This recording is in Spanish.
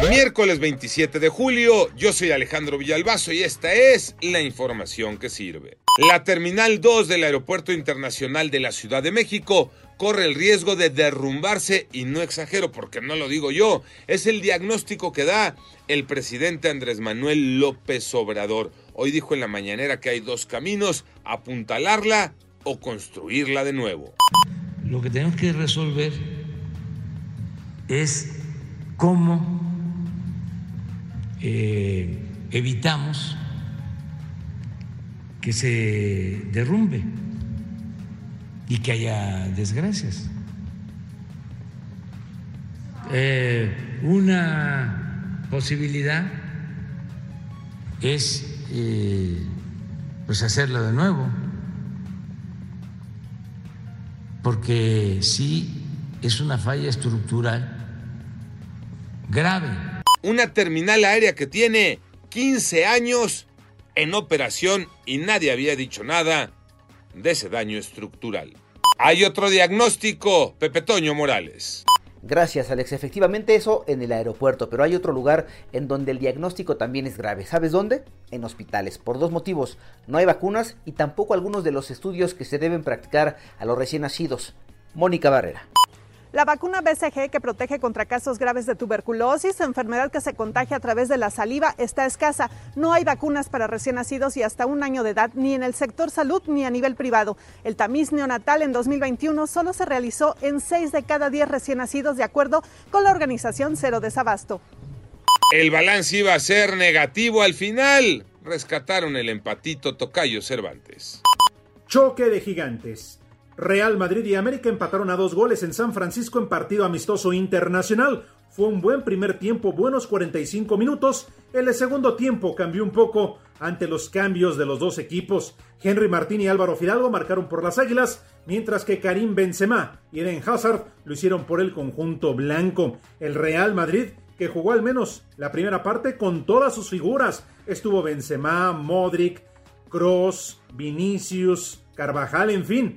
Miércoles 27 de julio, yo soy Alejandro Villalbazo y esta es la información que sirve. La Terminal 2 del Aeropuerto Internacional de la Ciudad de México corre el riesgo de derrumbarse y no exagero porque no lo digo yo, es el diagnóstico que da el presidente Andrés Manuel López Obrador. Hoy dijo en la mañanera que hay dos caminos, apuntalarla o construirla de nuevo. Lo que tenemos que resolver es cómo eh, evitamos que se derrumbe y que haya desgracias. Eh, una posibilidad es eh, pues hacerlo de nuevo, porque sí es una falla estructural grave. Una terminal aérea que tiene 15 años en operación y nadie había dicho nada de ese daño estructural. Hay otro diagnóstico, Pepe Toño Morales. Gracias, Alex. Efectivamente eso en el aeropuerto, pero hay otro lugar en donde el diagnóstico también es grave. ¿Sabes dónde? En hospitales, por dos motivos. No hay vacunas y tampoco algunos de los estudios que se deben practicar a los recién nacidos. Mónica Barrera. La vacuna BCG que protege contra casos graves de tuberculosis, enfermedad que se contagia a través de la saliva, está escasa. No hay vacunas para recién nacidos y hasta un año de edad, ni en el sector salud ni a nivel privado. El tamiz neonatal en 2021 solo se realizó en 6 de cada 10 recién nacidos, de acuerdo con la organización Cero Desabasto. El balance iba a ser negativo al final. Rescataron el empatito Tocayo Cervantes. Choque de gigantes. Real Madrid y América empataron a dos goles en San Francisco en partido amistoso internacional. Fue un buen primer tiempo, buenos 45 minutos. El segundo tiempo cambió un poco ante los cambios de los dos equipos. Henry Martín y Álvaro Fidalgo marcaron por las Águilas, mientras que Karim Benzema y Eden Hazard lo hicieron por el conjunto blanco. El Real Madrid, que jugó al menos la primera parte con todas sus figuras, estuvo Benzema, Modric, Cross, Vinicius, Carvajal, en fin,